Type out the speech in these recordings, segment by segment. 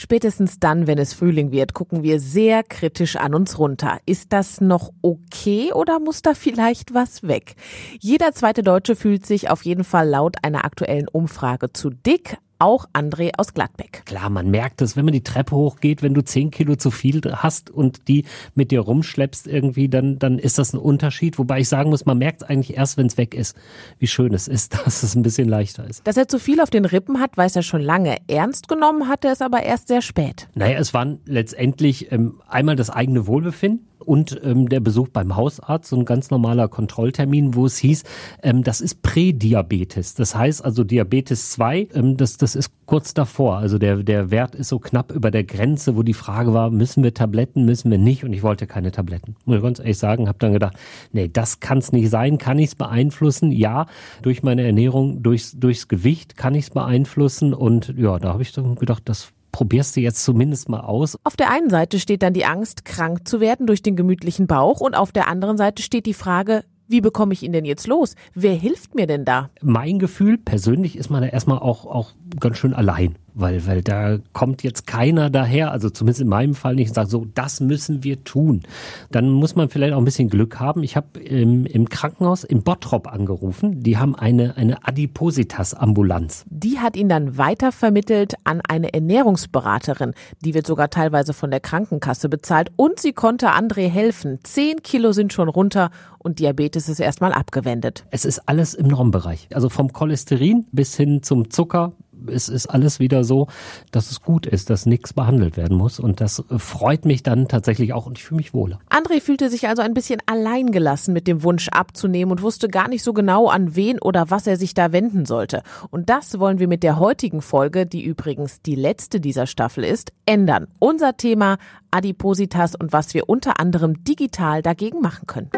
Spätestens dann, wenn es Frühling wird, gucken wir sehr kritisch an uns runter. Ist das noch okay oder muss da vielleicht was weg? Jeder zweite Deutsche fühlt sich auf jeden Fall laut einer aktuellen Umfrage zu dick auch André aus Gladbeck. Klar, man merkt es, wenn man die Treppe hochgeht, wenn du zehn Kilo zu viel hast und die mit dir rumschleppst irgendwie, dann, dann ist das ein Unterschied. Wobei ich sagen muss, man merkt eigentlich erst, wenn es weg ist, wie schön es ist, dass es ein bisschen leichter ist. Dass er zu viel auf den Rippen hat, weiß er schon lange. Ernst genommen hat er es aber erst sehr spät. Naja, es waren letztendlich ähm, einmal das eigene Wohlbefinden und ähm, der Besuch beim Hausarzt, so ein ganz normaler Kontrolltermin, wo es hieß, ähm, das ist Prädiabetes. Das heißt also Diabetes 2, ähm, das, das ist kurz davor. Also der, der Wert ist so knapp über der Grenze, wo die Frage war, müssen wir Tabletten, müssen wir nicht? Und ich wollte keine Tabletten. Muss ich ganz ehrlich sagen, habe dann gedacht, nee, das kann es nicht sein. Kann ich es beeinflussen? Ja, durch meine Ernährung, durchs, durchs Gewicht kann ich es beeinflussen. Und ja, da habe ich dann gedacht, das probierst du jetzt zumindest mal aus. Auf der einen Seite steht dann die Angst, krank zu werden durch den gemütlichen Bauch und auf der anderen Seite steht die Frage, wie bekomme ich ihn denn jetzt los? Wer hilft mir denn da? Mein Gefühl, persönlich ist man da erstmal auch, auch ganz schön allein weil, weil da kommt jetzt keiner daher, also zumindest in meinem Fall nicht, und sagt, so, das müssen wir tun. Dann muss man vielleicht auch ein bisschen Glück haben. Ich habe im, im Krankenhaus in Bottrop angerufen. Die haben eine, eine Adipositas-Ambulanz. Die hat ihn dann weitervermittelt an eine Ernährungsberaterin. Die wird sogar teilweise von der Krankenkasse bezahlt. Und sie konnte André helfen. Zehn Kilo sind schon runter und Diabetes ist erstmal abgewendet. Es ist alles im Normbereich. Also vom Cholesterin bis hin zum Zucker es ist alles wieder so, dass es gut ist, dass nichts behandelt werden muss. Und das freut mich dann tatsächlich auch und ich fühle mich wohler. André fühlte sich also ein bisschen alleingelassen mit dem Wunsch abzunehmen und wusste gar nicht so genau, an wen oder was er sich da wenden sollte. Und das wollen wir mit der heutigen Folge, die übrigens die letzte dieser Staffel ist, ändern. Unser Thema Adipositas und was wir unter anderem digital dagegen machen können.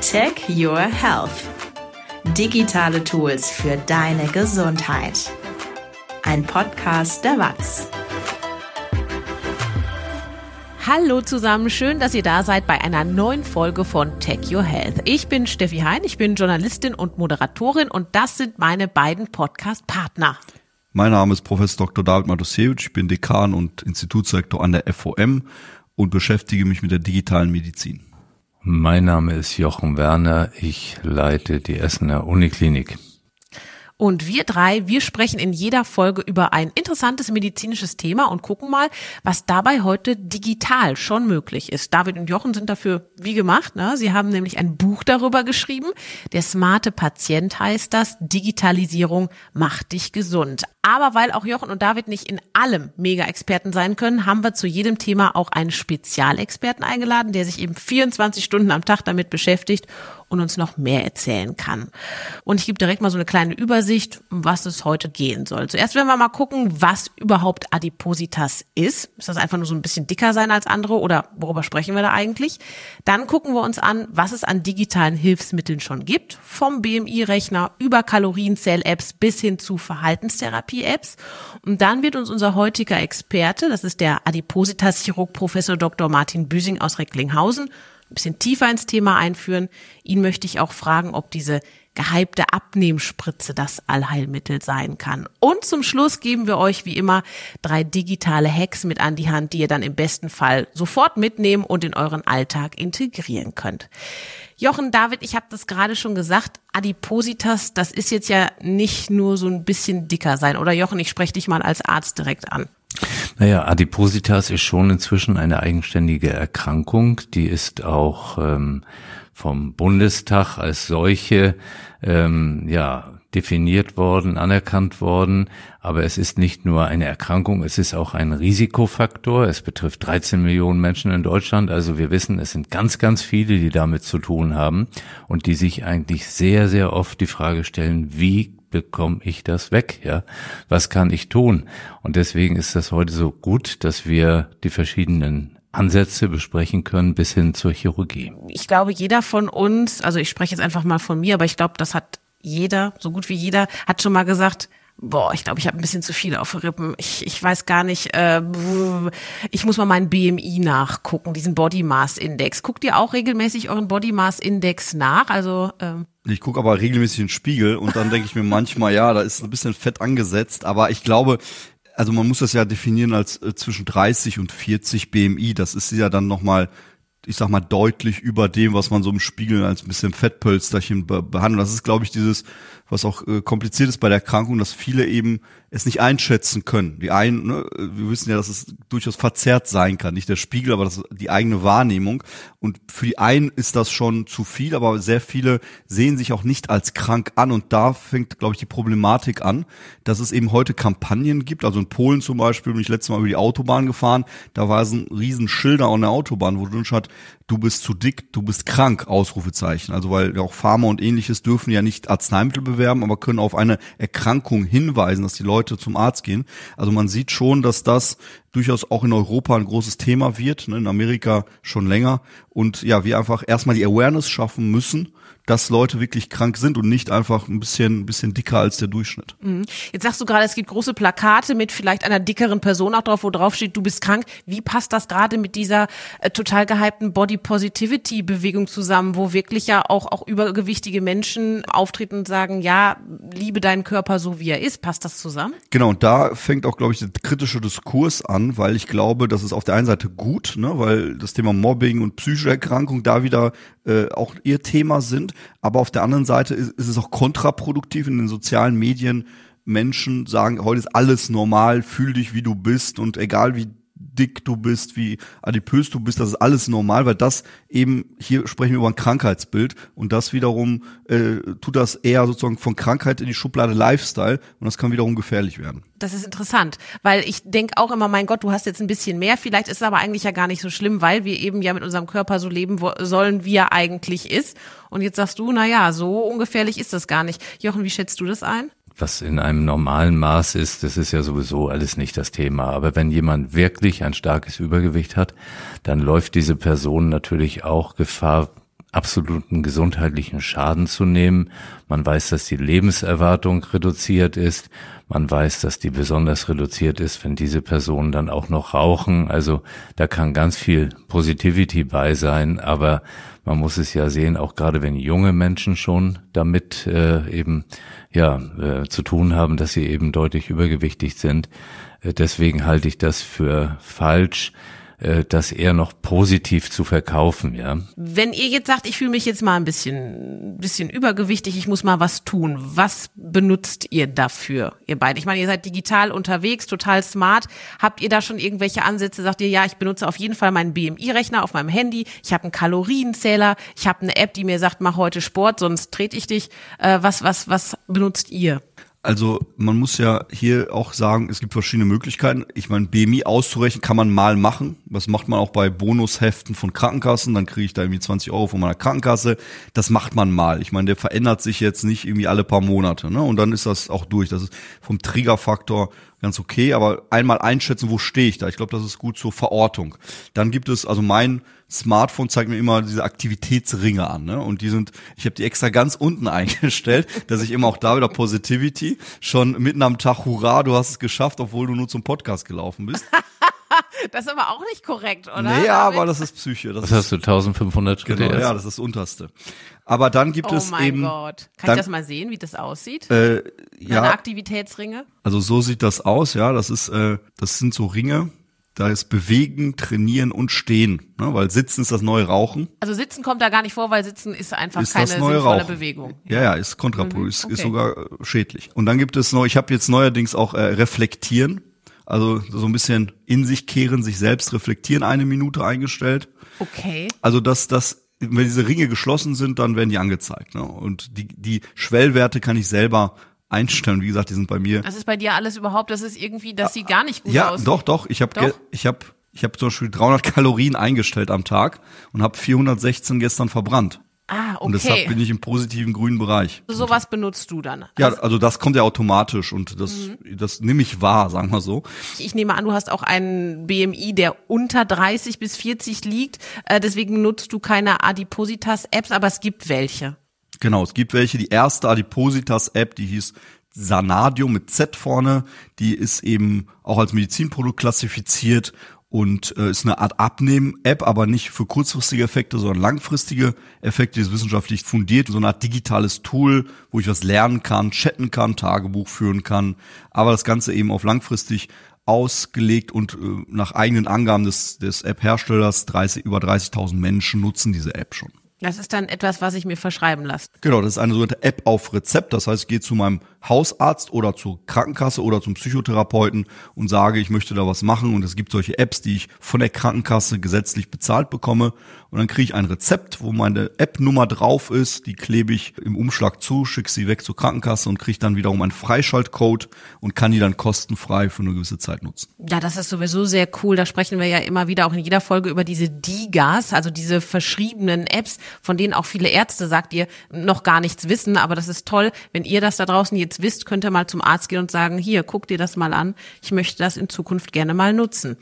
Tech Your Health Digitale Tools für deine Gesundheit. Ein Podcast der WAZ. Hallo zusammen, schön, dass ihr da seid bei einer neuen Folge von Tech Your Health. Ich bin Steffi Hein, ich bin Journalistin und Moderatorin und das sind meine beiden Podcast-Partner. Mein Name ist Professor Dr. David Matusewitsch, ich bin Dekan und Institutsrektor an der FOM und beschäftige mich mit der digitalen Medizin. Mein Name ist Jochen Werner. Ich leite die Essener Uniklinik. Und wir drei, wir sprechen in jeder Folge über ein interessantes medizinisches Thema und gucken mal, was dabei heute digital schon möglich ist. David und Jochen sind dafür wie gemacht. Ne? Sie haben nämlich ein Buch darüber geschrieben. Der smarte Patient heißt das. Digitalisierung macht dich gesund. Aber weil auch Jochen und David nicht in allem Mega-Experten sein können, haben wir zu jedem Thema auch einen Spezialexperten eingeladen, der sich eben 24 Stunden am Tag damit beschäftigt und uns noch mehr erzählen kann. Und ich gebe direkt mal so eine kleine Übersicht, um was es heute gehen soll. Zuerst werden wir mal gucken, was überhaupt Adipositas ist. Ist das einfach nur so ein bisschen dicker sein als andere oder worüber sprechen wir da eigentlich? Dann gucken wir uns an, was es an digitalen Hilfsmitteln schon gibt, vom BMI-Rechner über Kalorienzähl-Apps bis hin zu Verhaltenstherapie-Apps. Und dann wird uns unser heutiger Experte, das ist der Adipositas-Chirurg Professor Dr. Martin Büsing aus Recklinghausen, ein bisschen tiefer ins Thema einführen. Ihn möchte ich auch fragen, ob diese gehypte Abnehmspritze das Allheilmittel sein kann. Und zum Schluss geben wir euch wie immer drei digitale Hacks mit an die Hand, die ihr dann im besten Fall sofort mitnehmen und in euren Alltag integrieren könnt. Jochen, David, ich habe das gerade schon gesagt, Adipositas, das ist jetzt ja nicht nur so ein bisschen dicker sein. Oder Jochen, ich spreche dich mal als Arzt direkt an. Naja, Adipositas ist schon inzwischen eine eigenständige Erkrankung. Die ist auch ähm, vom Bundestag als solche ähm, ja definiert worden, anerkannt worden. Aber es ist nicht nur eine Erkrankung, es ist auch ein Risikofaktor. Es betrifft 13 Millionen Menschen in Deutschland. Also wir wissen, es sind ganz, ganz viele, die damit zu tun haben und die sich eigentlich sehr, sehr oft die Frage stellen, wie bekomme ich das weg? Ja, was kann ich tun? Und deswegen ist das heute so gut, dass wir die verschiedenen Ansätze besprechen können bis hin zur Chirurgie. Ich glaube, jeder von uns, also ich spreche jetzt einfach mal von mir, aber ich glaube, das hat jeder, so gut wie jeder, hat schon mal gesagt, boah, ich glaube, ich habe ein bisschen zu viel auf Rippen. Ich, ich weiß gar nicht, äh, ich muss mal meinen BMI nachgucken, diesen Body Mass Index. Guckt ihr auch regelmäßig euren Body Mass Index nach? Also ähm ich gucke aber regelmäßig in den Spiegel und dann denke ich mir manchmal, ja, da ist ein bisschen Fett angesetzt, aber ich glaube, also man muss das ja definieren als äh, zwischen 30 und 40 BMI. Das ist ja dann nochmal ich sag mal, deutlich über dem, was man so im Spiegel als ein bisschen Fettpölsterchen be behandelt. Das ist, glaube ich, dieses, was auch äh, kompliziert ist bei der Erkrankung, dass viele eben es nicht einschätzen können. Die einen, ne, wir wissen ja, dass es durchaus verzerrt sein kann, nicht der Spiegel, aber das die eigene Wahrnehmung. Und für die einen ist das schon zu viel, aber sehr viele sehen sich auch nicht als krank an. Und da fängt, glaube ich, die Problematik an, dass es eben heute Kampagnen gibt. Also in Polen zum Beispiel bin ich letztes Mal über die Autobahn gefahren, da war es ein riesen Schilder an der Autobahn, wo drin stand, du bist zu dick, du bist krank, Ausrufezeichen. Also weil auch Pharma und ähnliches dürfen ja nicht Arzneimittel bewerben, aber können auf eine Erkrankung hinweisen, dass die Leute zum Arzt gehen. Also man sieht schon, dass das durchaus auch in Europa ein großes Thema wird, ne, in Amerika schon länger. Und ja, wir einfach erstmal die Awareness schaffen müssen, dass Leute wirklich krank sind und nicht einfach ein bisschen, ein bisschen dicker als der Durchschnitt. Mhm. Jetzt sagst du gerade, es gibt große Plakate mit vielleicht einer dickeren Person auch drauf, wo drauf steht, du bist krank. Wie passt das gerade mit dieser äh, total gehypten Body Positivity Bewegung zusammen, wo wirklich ja auch, auch übergewichtige Menschen auftreten und sagen, ja, liebe deinen Körper so wie er ist. Passt das zusammen? Genau, und da fängt auch, glaube ich, der kritische Diskurs an, weil ich glaube, das ist auf der einen Seite gut, ne, weil das Thema Mobbing und psychische Erkrankung da wieder äh, auch ihr Thema sind. Aber auf der anderen Seite ist, ist es auch kontraproduktiv in den sozialen Medien. Menschen sagen, heute ist alles normal, fühl dich wie du bist und egal wie dick du bist, wie adipös du bist, das ist alles normal, weil das eben, hier sprechen wir über ein Krankheitsbild und das wiederum äh, tut das eher sozusagen von Krankheit in die Schublade Lifestyle und das kann wiederum gefährlich werden. Das ist interessant, weil ich denke auch immer, mein Gott, du hast jetzt ein bisschen mehr, vielleicht ist es aber eigentlich ja gar nicht so schlimm, weil wir eben ja mit unserem Körper so leben sollen, wie er eigentlich ist. Und jetzt sagst du, na ja, so ungefährlich ist das gar nicht. Jochen, wie schätzt du das ein? Was in einem normalen Maß ist, das ist ja sowieso alles nicht das Thema. Aber wenn jemand wirklich ein starkes Übergewicht hat, dann läuft diese Person natürlich auch Gefahr, absoluten gesundheitlichen Schaden zu nehmen. Man weiß, dass die Lebenserwartung reduziert ist. Man weiß, dass die besonders reduziert ist, wenn diese Personen dann auch noch rauchen. Also da kann ganz viel Positivity bei sein, aber man muss es ja sehen, auch gerade wenn junge Menschen schon damit äh, eben ja äh, zu tun haben, dass sie eben deutlich übergewichtig sind. Äh, deswegen halte ich das für falsch äh, das eher noch positiv zu verkaufen, ja. Wenn ihr jetzt sagt, ich fühle mich jetzt mal ein bisschen, bisschen übergewichtig, ich muss mal was tun, was benutzt ihr dafür, ihr beide? Ich meine, ihr seid digital unterwegs, total smart. Habt ihr da schon irgendwelche Ansätze? Sagt ihr, ja, ich benutze auf jeden Fall meinen BMI-Rechner auf meinem Handy, ich habe einen Kalorienzähler, ich habe eine App, die mir sagt, mach heute Sport, sonst trete ich dich. Äh, was, was, was benutzt ihr? Also man muss ja hier auch sagen, es gibt verschiedene Möglichkeiten. Ich meine, BMI auszurechnen kann man mal machen. Das macht man auch bei Bonusheften von Krankenkassen. Dann kriege ich da irgendwie 20 Euro von meiner Krankenkasse. Das macht man mal. Ich meine, der verändert sich jetzt nicht irgendwie alle paar Monate. Ne? Und dann ist das auch durch. Das ist vom Triggerfaktor ganz okay. Aber einmal einschätzen, wo stehe ich da. Ich glaube, das ist gut zur Verortung. Dann gibt es, also mein Smartphone zeigt mir immer diese Aktivitätsringe an, ne? Und die sind, ich habe die extra ganz unten eingestellt, dass ich immer auch da wieder Positivity schon mitten am Tag, hurra, du hast es geschafft, obwohl du nur zum Podcast gelaufen bist. das ist aber auch nicht korrekt, oder? Nee, aber das ist Psyche. Das Was hast du, 1500 Schritte genau, Ja, das ist das unterste. Aber dann gibt oh es eben... Oh mein Gott. Kann dann, ich das mal sehen, wie das aussieht? Äh, ja. Deine Aktivitätsringe? Also so sieht das aus, ja. Das ist, äh, das sind so Ringe, da ist Bewegen, Trainieren und Stehen, ne? weil Sitzen ist das neue Rauchen. Also Sitzen kommt da gar nicht vor, weil Sitzen ist einfach ist keine sinnvolle Rauchen. Bewegung. Ja, ja, ist kontraproduktiv, mhm, okay. ist, sogar äh, schädlich. Und dann gibt es noch, ich habe jetzt neuerdings auch äh, Reflektieren, also so ein bisschen in sich kehren, sich selbst reflektieren, eine Minute eingestellt. Okay. Also dass das, wenn diese Ringe geschlossen sind, dann werden die angezeigt. Ne? Und die, die Schwellwerte kann ich selber einstellen. Wie gesagt, die sind bei mir. Das ist bei dir alles überhaupt, das ist irgendwie, das sieht gar nicht gut ja, aus. Ja, doch, doch. Ich habe, ich habe, ich habe zum Beispiel 300 Kalorien eingestellt am Tag und habe 416 gestern verbrannt. Ah, okay. Und deshalb bin ich im positiven grünen Bereich. So was benutzt du dann? Ja, also, also das kommt ja automatisch und das, mhm. das nehme ich wahr, sagen wir so. Ich nehme an, du hast auch einen BMI, der unter 30 bis 40 liegt. Äh, deswegen nutzt du keine Adipositas-Apps, aber es gibt welche. Genau, es gibt welche. Die erste Adipositas-App, die hieß Sanadium mit Z vorne. Die ist eben auch als Medizinprodukt klassifiziert und äh, ist eine Art Abnehmen-App, aber nicht für kurzfristige Effekte, sondern langfristige Effekte, die ist wissenschaftlich fundiert, so eine Art digitales Tool, wo ich was lernen kann, chatten kann, Tagebuch führen kann, aber das Ganze eben auf langfristig ausgelegt und äh, nach eigenen Angaben des, des App-Herstellers 30, über 30.000 Menschen nutzen diese App schon. Das ist dann etwas, was ich mir verschreiben lasse. Genau, das ist eine sogenannte App auf Rezept. Das heißt, ich gehe zu meinem Hausarzt oder zur Krankenkasse oder zum Psychotherapeuten und sage, ich möchte da was machen. Und es gibt solche Apps, die ich von der Krankenkasse gesetzlich bezahlt bekomme. Und dann kriege ich ein Rezept, wo meine App-Nummer drauf ist. Die klebe ich im Umschlag zu, schicke sie weg zur Krankenkasse und kriege dann wiederum einen Freischaltcode und kann die dann kostenfrei für eine gewisse Zeit nutzen. Ja, das ist sowieso sehr cool. Da sprechen wir ja immer wieder auch in jeder Folge über diese DIGAs, also diese verschriebenen Apps, von denen auch viele Ärzte, sagt ihr, noch gar nichts wissen. Aber das ist toll, wenn ihr das da draußen jetzt wisst, könnt ihr mal zum Arzt gehen und sagen, hier, guck dir das mal an. Ich möchte das in Zukunft gerne mal nutzen.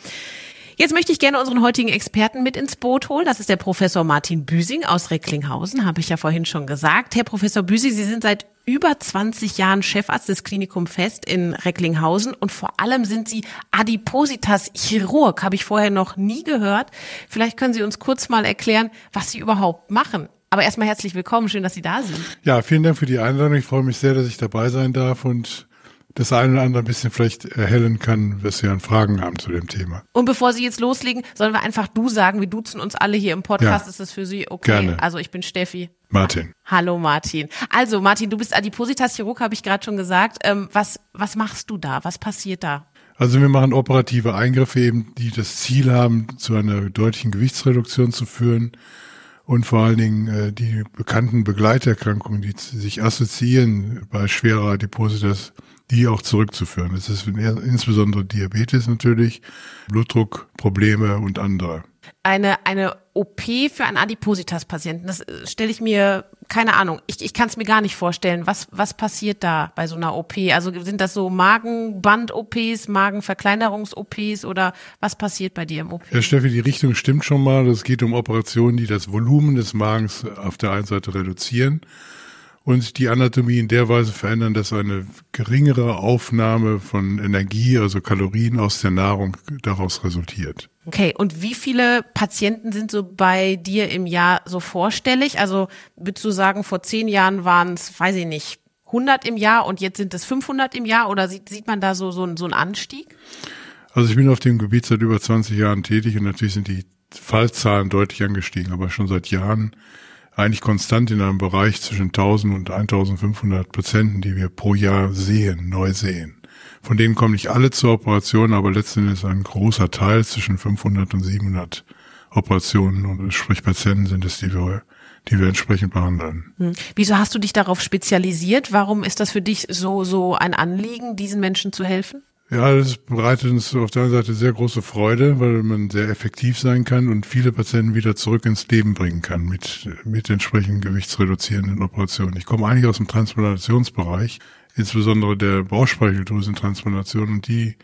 Jetzt möchte ich gerne unseren heutigen Experten mit ins Boot holen. Das ist der Professor Martin Büsing aus Recklinghausen, habe ich ja vorhin schon gesagt. Herr Professor Büsing, Sie sind seit über 20 Jahren Chefarzt des Klinikum Fest in Recklinghausen und vor allem sind Sie Adipositas-Chirurg, habe ich vorher noch nie gehört. Vielleicht können Sie uns kurz mal erklären, was Sie überhaupt machen. Aber erstmal herzlich willkommen, schön, dass Sie da sind. Ja, vielen Dank für die Einladung. Ich freue mich sehr, dass ich dabei sein darf und das eine oder andere ein bisschen vielleicht erhellen kann, was Sie an Fragen haben zu dem Thema. Und bevor Sie jetzt loslegen, sollen wir einfach du sagen, wir duzen uns alle hier im Podcast. Ja, ist das für Sie okay? gerne. Also ich bin Steffi. Martin. Hallo Martin. Also Martin, du bist Adipositas-Chirurg, habe ich gerade schon gesagt. Ähm, was, was machst du da? Was passiert da? Also wir machen operative Eingriffe eben, die das Ziel haben, zu einer deutlichen Gewichtsreduktion zu führen und vor allen Dingen äh, die bekannten Begleiterkrankungen, die sich assoziieren bei schwerer Adipositas, die auch zurückzuführen. Das ist insbesondere Diabetes natürlich, Blutdruckprobleme und andere. Eine, eine OP für einen Adipositas-Patienten, das äh, stelle ich mir, keine Ahnung, ich, ich kann es mir gar nicht vorstellen. Was, was passiert da bei so einer OP? Also sind das so Magenband-OPs, Magenverkleinerungs-OPs oder was passiert bei dir im OP? Ja, Steffi, die Richtung stimmt schon mal. Es geht um Operationen, die das Volumen des Magens auf der einen Seite reduzieren und die Anatomie in der Weise verändern, dass eine geringere Aufnahme von Energie, also Kalorien aus der Nahrung daraus resultiert. Okay, und wie viele Patienten sind so bei dir im Jahr so vorstellig? Also würdest du sagen, vor zehn Jahren waren es, weiß ich nicht, 100 im Jahr und jetzt sind es 500 im Jahr oder sieht, sieht man da so, so, so einen Anstieg? Also ich bin auf dem Gebiet seit über 20 Jahren tätig und natürlich sind die Fallzahlen deutlich angestiegen, aber schon seit Jahren eigentlich konstant in einem Bereich zwischen 1000 und 1500 Patienten, die wir pro Jahr sehen, neu sehen. Von denen kommen nicht alle zur Operation, aber letztendlich ein großer Teil zwischen 500 und 700 Operationen und sprich Patienten sind es, die wir die wir entsprechend behandeln. Hm. Wieso hast du dich darauf spezialisiert? Warum ist das für dich so, so ein Anliegen, diesen Menschen zu helfen? Ja, das bereitet uns auf der einen Seite sehr große Freude, weil man sehr effektiv sein kann und viele Patienten wieder zurück ins Leben bringen kann mit, mit entsprechend gewichtsreduzierenden Operationen. Ich komme eigentlich aus dem Transplantationsbereich, insbesondere der Bauchspeicheldrüsentransplantation und die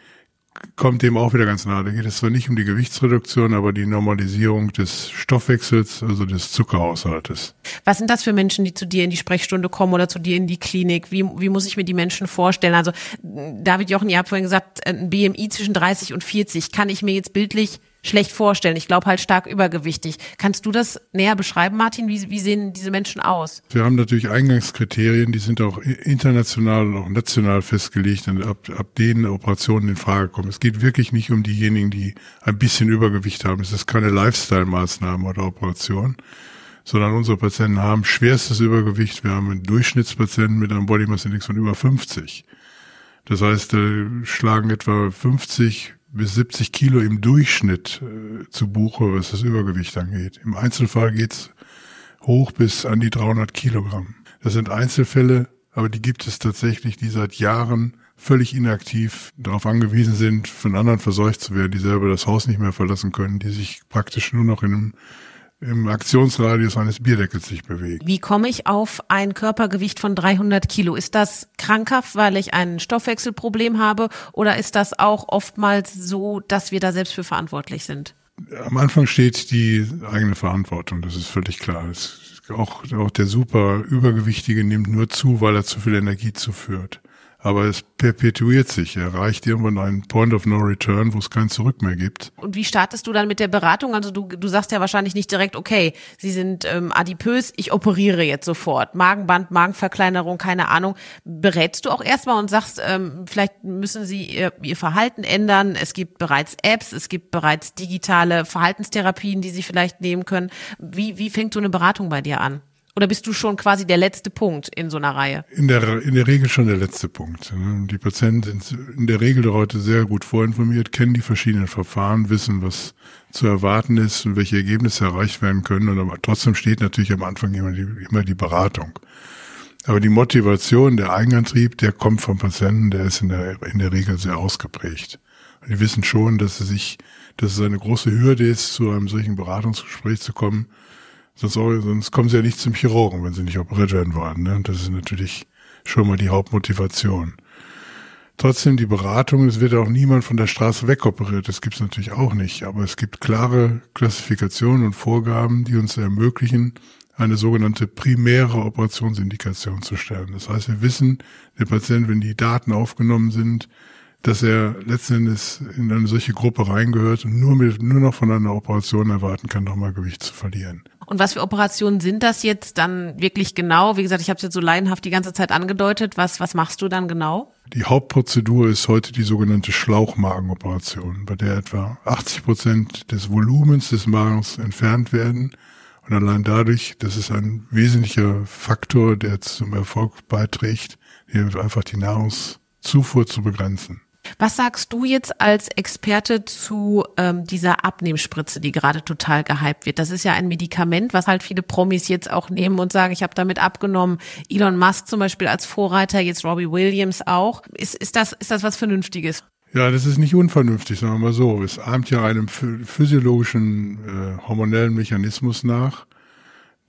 kommt dem auch wieder ganz nahe. Da geht es zwar nicht um die Gewichtsreduktion, aber die Normalisierung des Stoffwechsels, also des Zuckerhaushaltes. Was sind das für Menschen, die zu dir in die Sprechstunde kommen oder zu dir in die Klinik? Wie, wie muss ich mir die Menschen vorstellen? Also David Jochen, ihr habt vorhin gesagt, ein BMI zwischen 30 und 40. Kann ich mir jetzt bildlich schlecht vorstellen. Ich glaube halt stark übergewichtig. Kannst du das näher beschreiben, Martin? Wie, wie sehen diese Menschen aus? Wir haben natürlich Eingangskriterien, die sind auch international und auch national festgelegt und ab, ab denen Operationen in Frage kommen. Es geht wirklich nicht um diejenigen, die ein bisschen Übergewicht haben. Es ist keine Lifestyle-Maßnahme oder Operation sondern unsere Patienten haben schwerstes Übergewicht. Wir haben einen Durchschnittspatienten mit einem Body Mass Index von über 50. Das heißt, äh, schlagen etwa 50 bis 70 Kilo im Durchschnitt äh, zu Buche, was das Übergewicht angeht. Im Einzelfall geht's hoch bis an die 300 Kilogramm. Das sind Einzelfälle, aber die gibt es tatsächlich, die seit Jahren völlig inaktiv darauf angewiesen sind, von anderen verseucht zu werden, die selber das Haus nicht mehr verlassen können, die sich praktisch nur noch in einem im Aktionsradius eines Bierdeckels sich bewegen. Wie komme ich auf ein Körpergewicht von 300 Kilo? Ist das krankhaft, weil ich ein Stoffwechselproblem habe oder ist das auch oftmals so, dass wir da selbst für verantwortlich sind? Am Anfang steht die eigene Verantwortung, das ist völlig klar. auch, auch der super Übergewichtige nimmt nur zu, weil er zu viel Energie zuführt. Aber es perpetuiert sich. Er erreicht irgendwann einen Point of No Return, wo es kein Zurück mehr gibt. Und wie startest du dann mit der Beratung? Also du, du sagst ja wahrscheinlich nicht direkt, okay, Sie sind ähm, adipös, ich operiere jetzt sofort. Magenband, Magenverkleinerung, keine Ahnung. Berätst du auch erstmal und sagst, ähm, vielleicht müssen Sie ihr, ihr Verhalten ändern. Es gibt bereits Apps, es gibt bereits digitale Verhaltenstherapien, die Sie vielleicht nehmen können. Wie, wie fängt so eine Beratung bei dir an? Oder bist du schon quasi der letzte Punkt in so einer Reihe? In der, in der Regel schon der letzte Punkt. Ne? Die Patienten sind in der Regel heute sehr gut vorinformiert, kennen die verschiedenen Verfahren, wissen, was zu erwarten ist und welche Ergebnisse erreicht werden können. Und aber trotzdem steht natürlich am Anfang immer die, immer die Beratung. Aber die Motivation, der Eigenantrieb, der kommt vom Patienten, der ist in der, in der Regel sehr ausgeprägt. Und die wissen schon, dass es sich, dass es eine große Hürde ist, zu einem solchen Beratungsgespräch zu kommen, Sonst, sonst kommen sie ja nicht zum Chirurgen, wenn sie nicht operiert werden wollen. Ne? Das ist natürlich schon mal die Hauptmotivation. Trotzdem die Beratung, es wird auch niemand von der Straße wegoperiert, das gibt es natürlich auch nicht, aber es gibt klare Klassifikationen und Vorgaben, die uns ermöglichen, eine sogenannte primäre Operationsindikation zu stellen. Das heißt, wir wissen, der Patient, wenn die Daten aufgenommen sind, dass er letzten Endes in eine solche Gruppe reingehört und nur, mit, nur noch von einer Operation erwarten kann, nochmal Gewicht zu verlieren. Und was für Operationen sind das jetzt dann wirklich genau? Wie gesagt, ich habe es jetzt so leidenhaft die ganze Zeit angedeutet. Was, was machst du dann genau? Die Hauptprozedur ist heute die sogenannte Schlauchmagenoperation, bei der etwa 80 Prozent des Volumens des Magens entfernt werden. Und allein dadurch, das ist ein wesentlicher Faktor, der zum Erfolg beiträgt, hier einfach die Nahrungszufuhr zu begrenzen. Was sagst du jetzt als Experte zu ähm, dieser Abnehmspritze, die gerade total gehypt wird? Das ist ja ein Medikament, was halt viele Promis jetzt auch nehmen und sagen, ich habe damit abgenommen. Elon Musk zum Beispiel als Vorreiter, jetzt Robbie Williams auch. Ist, ist, das, ist das was Vernünftiges? Ja, das ist nicht unvernünftig, sagen wir mal so. Es ahmt ja einem physiologischen äh, hormonellen Mechanismus nach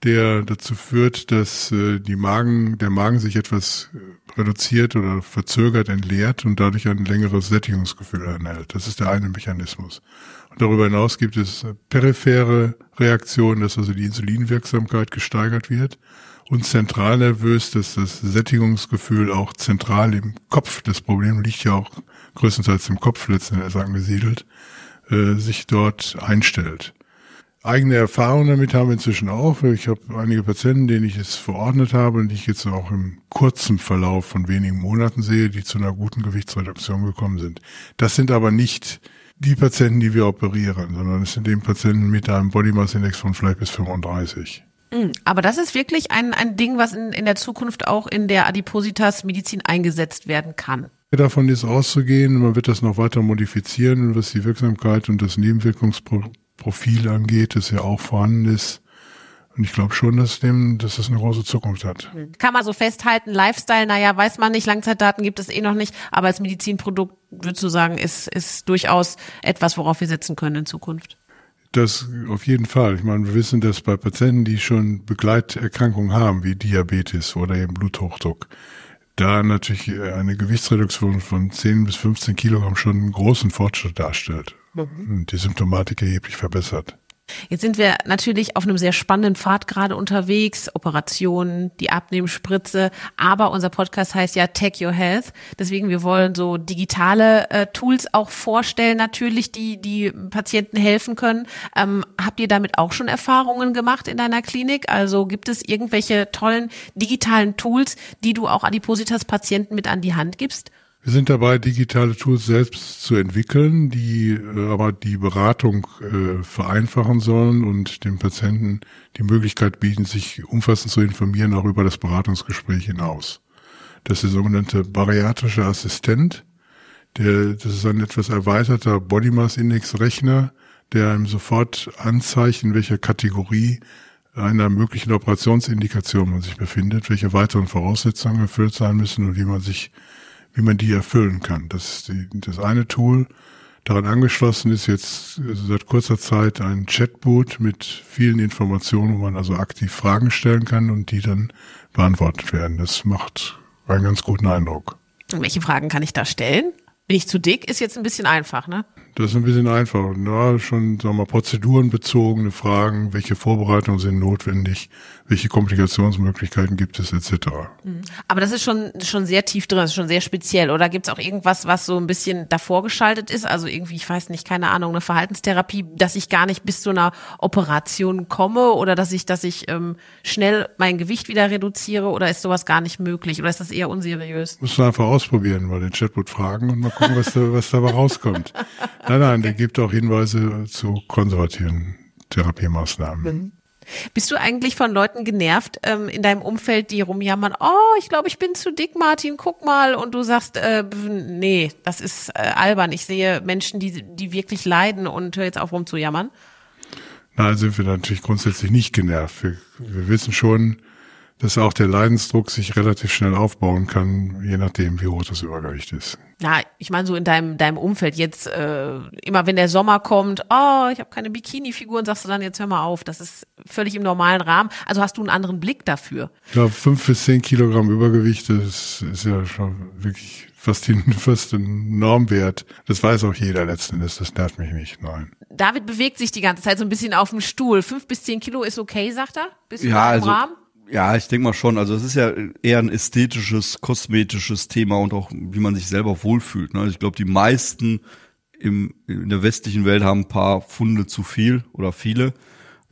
der dazu führt, dass äh, die Magen, der Magen sich etwas reduziert oder verzögert entleert und dadurch ein längeres Sättigungsgefühl erhält. Das ist der eine Mechanismus. Und darüber hinaus gibt es periphere Reaktionen, dass also die Insulinwirksamkeit gesteigert wird und zentral nervös, dass das Sättigungsgefühl auch zentral im Kopf, das Problem liegt ja auch größtenteils im Kopf letztendlich angesiedelt, äh, sich dort einstellt. Eigene Erfahrungen damit haben wir inzwischen auch. Ich habe einige Patienten, denen ich es verordnet habe und die ich jetzt auch im kurzen Verlauf von wenigen Monaten sehe, die zu einer guten Gewichtsreduktion gekommen sind. Das sind aber nicht die Patienten, die wir operieren, sondern es sind eben Patienten mit einem Body Mass Index von vielleicht bis 35. Hm, aber das ist wirklich ein, ein Ding, was in, in der Zukunft auch in der Adipositas-Medizin eingesetzt werden kann. Davon ist auszugehen, man wird das noch weiter modifizieren, was die Wirksamkeit und das Nebenwirkungsprofil Profil angeht, das ja auch vorhanden ist. Und ich glaube schon, dass dem, dass das eine große Zukunft hat. Kann man so festhalten, Lifestyle, naja, weiß man nicht, Langzeitdaten gibt es eh noch nicht, aber als Medizinprodukt, würdest du sagen, ist, ist durchaus etwas, worauf wir setzen können in Zukunft. Das auf jeden Fall. Ich meine, wir wissen, dass bei Patienten, die schon Begleiterkrankungen haben, wie Diabetes oder eben Bluthochdruck, da natürlich eine Gewichtsreduktion von 10 bis 15 Kilogramm schon einen großen Fortschritt darstellt. Die Symptomatik erheblich verbessert. Jetzt sind wir natürlich auf einem sehr spannenden Pfad gerade unterwegs. Operationen, die Abnehmspritze. Aber unser Podcast heißt ja Tech Your Health. Deswegen, wir wollen so digitale äh, Tools auch vorstellen, natürlich, die, die Patienten helfen können. Ähm, habt ihr damit auch schon Erfahrungen gemacht in deiner Klinik? Also gibt es irgendwelche tollen digitalen Tools, die du auch Adipositas-Patienten mit an die Hand gibst? Wir sind dabei, digitale Tools selbst zu entwickeln, die äh, aber die Beratung äh, vereinfachen sollen und dem Patienten die Möglichkeit bieten, sich umfassend zu informieren, auch über das Beratungsgespräch hinaus. Das ist der sogenannte bariatrische Assistent. Der, das ist ein etwas erweiterter Body Mass Index Rechner, der einem sofort anzeigt, in welcher Kategorie einer möglichen Operationsindikation man sich befindet, welche weiteren Voraussetzungen erfüllt sein müssen und wie man sich wie man die erfüllen kann. Das ist die, das eine Tool. Daran angeschlossen ist jetzt seit kurzer Zeit ein Chatbot mit vielen Informationen, wo man also aktiv Fragen stellen kann und die dann beantwortet werden. Das macht einen ganz guten Eindruck. Und welche Fragen kann ich da stellen? Bin ich zu dick? Ist jetzt ein bisschen einfach, ne? Das ist ein bisschen einfach. Ja, schon, sagen wir mal, prozedurenbezogene Fragen, welche Vorbereitungen sind notwendig, welche Komplikationsmöglichkeiten gibt es, etc. Aber das ist schon, schon sehr tief drin, das ist schon sehr speziell. Oder gibt es auch irgendwas, was so ein bisschen davor geschaltet ist? Also irgendwie, ich weiß nicht, keine Ahnung, eine Verhaltenstherapie, dass ich gar nicht bis zu einer Operation komme oder dass ich, dass ich ähm, schnell mein Gewicht wieder reduziere oder ist sowas gar nicht möglich oder ist das eher unseriös? Muss man einfach ausprobieren, mal den Chatbot fragen und mal gucken, was, da, was dabei rauskommt. Nein, nein, der gibt auch Hinweise zu konservativen Therapiemaßnahmen. Bist du eigentlich von Leuten genervt ähm, in deinem Umfeld, die rumjammern, oh, ich glaube, ich bin zu dick, Martin, guck mal. Und du sagst, äh, nee, das ist äh, albern. Ich sehe Menschen, die, die wirklich leiden und hör jetzt auf rumzujammern. Na, sind wir natürlich grundsätzlich nicht genervt. Wir, wir wissen schon, dass auch der Leidensdruck sich relativ schnell aufbauen kann, je nachdem, wie hoch das Übergewicht ist. Na, ich meine so in deinem deinem Umfeld jetzt äh, immer, wenn der Sommer kommt, oh, ich habe keine Bikini-Figuren, sagst du dann jetzt hör mal auf. Das ist völlig im normalen Rahmen. Also hast du einen anderen Blick dafür. Ich glaube, fünf bis zehn Kilogramm Übergewicht, das ist ja schon wirklich fast, die, fast ein Normwert. Das weiß auch jeder letzten Endes. Das nervt mich nicht. Nein. David bewegt sich die ganze Zeit so ein bisschen auf dem Stuhl. Fünf bis zehn Kilo ist okay, sagt er? Bist du Ja, also- Rahmen? Ja, ich denke mal schon. Also es ist ja eher ein ästhetisches, kosmetisches Thema und auch, wie man sich selber wohlfühlt. Ne? Ich glaube, die meisten im, in der westlichen Welt haben ein paar Funde zu viel oder viele.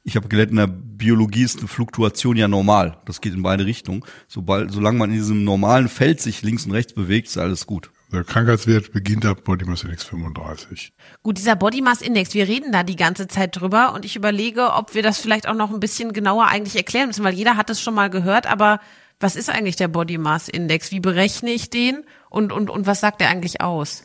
Ich habe gelernt, in der Biologie ist eine Fluktuation ja normal. Das geht in beide Richtungen. Sobald, solange man in diesem normalen Feld sich links und rechts bewegt, ist alles gut. Der Krankheitswert beginnt ab Body Mass Index 35. Gut, dieser Body Mass Index, wir reden da die ganze Zeit drüber und ich überlege, ob wir das vielleicht auch noch ein bisschen genauer eigentlich erklären müssen, weil jeder hat es schon mal gehört, aber was ist eigentlich der Body Mass Index? Wie berechne ich den und, und, und was sagt er eigentlich aus?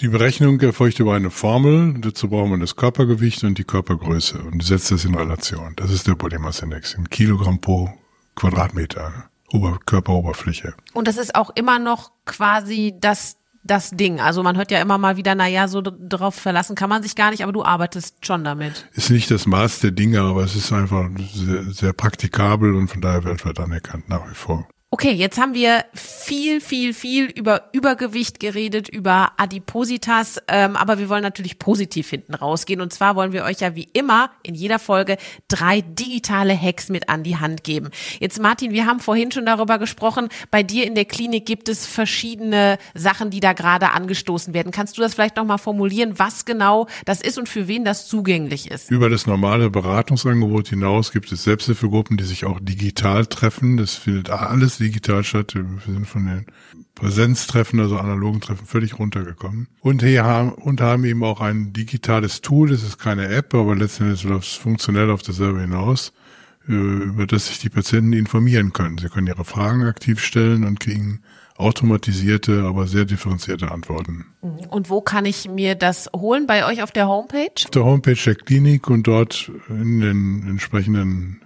Die Berechnung erfolgt über eine Formel. Dazu braucht man das Körpergewicht und die Körpergröße und setzt das in Relation. Das ist der Body Mass Index in Kilogramm pro Quadratmeter Ober Körperoberfläche. Und das ist auch immer noch quasi das, das Ding. Also man hört ja immer mal wieder, na ja, so drauf verlassen kann man sich gar nicht, aber du arbeitest schon damit. Ist nicht das Maß der Dinge, aber es ist einfach sehr, sehr praktikabel und von daher weltweit anerkannt nach wie vor. Okay, jetzt haben wir viel, viel, viel über Übergewicht geredet, über Adipositas, ähm, aber wir wollen natürlich positiv hinten rausgehen. Und zwar wollen wir euch ja wie immer in jeder Folge drei digitale Hacks mit an die Hand geben. Jetzt Martin, wir haben vorhin schon darüber gesprochen, bei dir in der Klinik gibt es verschiedene Sachen, die da gerade angestoßen werden. Kannst du das vielleicht nochmal formulieren, was genau das ist und für wen das zugänglich ist? Über das normale Beratungsangebot hinaus gibt es Selbsthilfegruppen, die sich auch digital treffen. Das findet alles statt. Wir sind von den Präsenztreffen, also analogen Treffen, völlig runtergekommen. Und hier haben, und haben eben auch ein digitales Tool. Das ist keine App, aber letztendlich läuft es funktionell auf dasselbe hinaus, äh, über das sich die Patienten informieren können. Sie können ihre Fragen aktiv stellen und kriegen automatisierte, aber sehr differenzierte Antworten. Und wo kann ich mir das holen? Bei euch auf der Homepage? auf der Homepage der Klinik und dort in den entsprechenden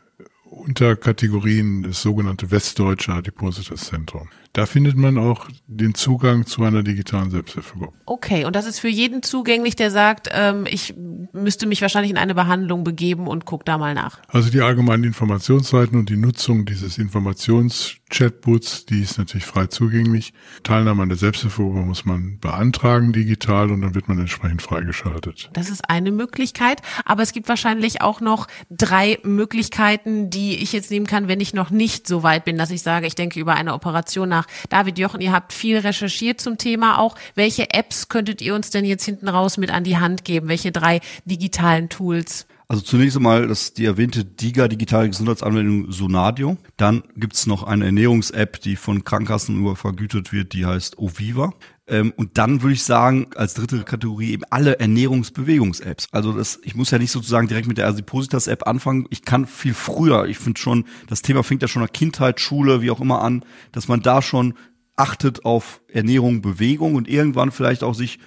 Unterkategorien das sogenannte Westdeutsche Adipositas Zentrum. Da findet man auch den Zugang zu einer digitalen Selbsthilfegruppe. Okay, und das ist für jeden zugänglich, der sagt, ähm, ich müsste mich wahrscheinlich in eine Behandlung begeben und guck da mal nach. Also die allgemeinen Informationsseiten und die Nutzung dieses Informations-Chatbots, die ist natürlich frei zugänglich. Teilnahme an der Selbsthilfegruppe muss man beantragen digital und dann wird man entsprechend freigeschaltet. Das ist eine Möglichkeit, aber es gibt wahrscheinlich auch noch drei Möglichkeiten, die ich jetzt nehmen kann, wenn ich noch nicht so weit bin, dass ich sage, ich denke über eine Operation nach. David Jochen, ihr habt viel recherchiert zum Thema auch. Welche Apps könntet ihr uns denn jetzt hinten raus mit an die Hand geben? Welche drei digitalen Tools? Also zunächst einmal das die erwähnte DIGA digitale Gesundheitsanwendung Sonadio. Dann gibt's noch eine Ernährungs-App, die von Krankenkassen über vergütet wird, die heißt Oviva. Ähm, und dann würde ich sagen, als dritte Kategorie eben alle Ernährungsbewegungs-Apps. Also das, ich muss ja nicht sozusagen direkt mit der Asipositas-App anfangen. Ich kann viel früher. Ich finde schon, das Thema fängt ja schon nach Kindheit, Schule, wie auch immer an, dass man da schon achtet auf Ernährung, Bewegung und irgendwann vielleicht auch sich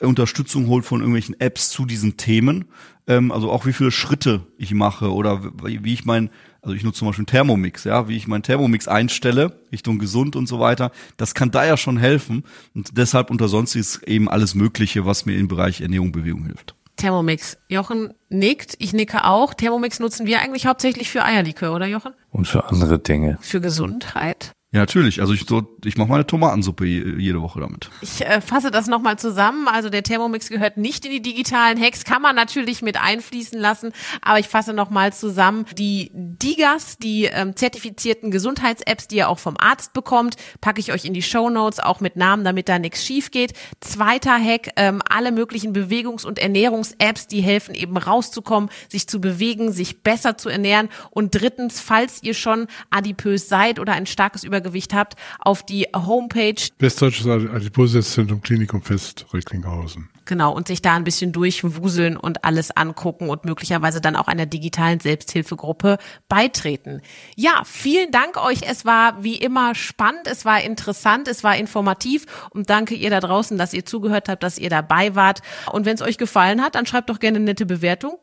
Unterstützung holt von irgendwelchen Apps zu diesen Themen. Ähm, also auch wie viele Schritte ich mache oder wie, wie ich mein, also ich nutze zum Beispiel einen Thermomix, ja, wie ich meinen Thermomix einstelle, Richtung gesund und so weiter. Das kann da ja schon helfen. Und deshalb unter sonstiges eben alles Mögliche, was mir im Bereich Ernährung, Bewegung hilft. Thermomix. Jochen nickt, ich nicke auch. Thermomix nutzen wir eigentlich hauptsächlich für Eierlikör, oder Jochen? Und für andere Dinge. Für Gesundheit. Ja, natürlich. Also ich so, ich mache meine Tomatensuppe jede Woche damit. Ich äh, fasse das nochmal zusammen. Also der Thermomix gehört nicht in die digitalen Hacks, kann man natürlich mit einfließen lassen, aber ich fasse nochmal zusammen. Die Digas, die ähm, zertifizierten Gesundheits-Apps, die ihr auch vom Arzt bekommt, packe ich euch in die Show Notes, auch mit Namen, damit da nichts schief geht. Zweiter Hack, ähm, alle möglichen Bewegungs- und Ernährungs-Apps, die helfen eben rauszukommen, sich zu bewegen, sich besser zu ernähren. Und drittens, falls ihr schon adipös seid oder ein starkes Über Übergewicht habt, auf die Homepage. Westdeutsches Adipositätszentrum Klinikum Fest, Recklinghausen. Genau, und sich da ein bisschen durchwuseln und alles angucken und möglicherweise dann auch einer digitalen Selbsthilfegruppe beitreten. Ja, vielen Dank euch. Es war wie immer spannend, es war interessant, es war informativ und danke ihr da draußen, dass ihr zugehört habt, dass ihr dabei wart. Und wenn es euch gefallen hat, dann schreibt doch gerne eine nette Bewertung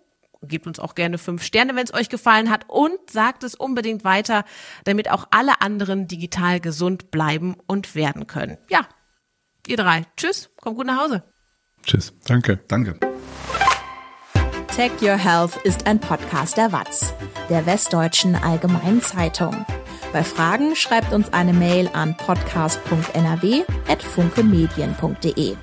Gebt uns auch gerne fünf Sterne, wenn es euch gefallen hat und sagt es unbedingt weiter, damit auch alle anderen digital gesund bleiben und werden können. Ja, ihr drei. Tschüss, kommt gut nach Hause. Tschüss. Danke. Danke. Tech Your Health ist ein Podcast der WAZ, der Westdeutschen Allgemeinen Zeitung. Bei Fragen schreibt uns eine Mail an podcast.nrw.funkemedien.de.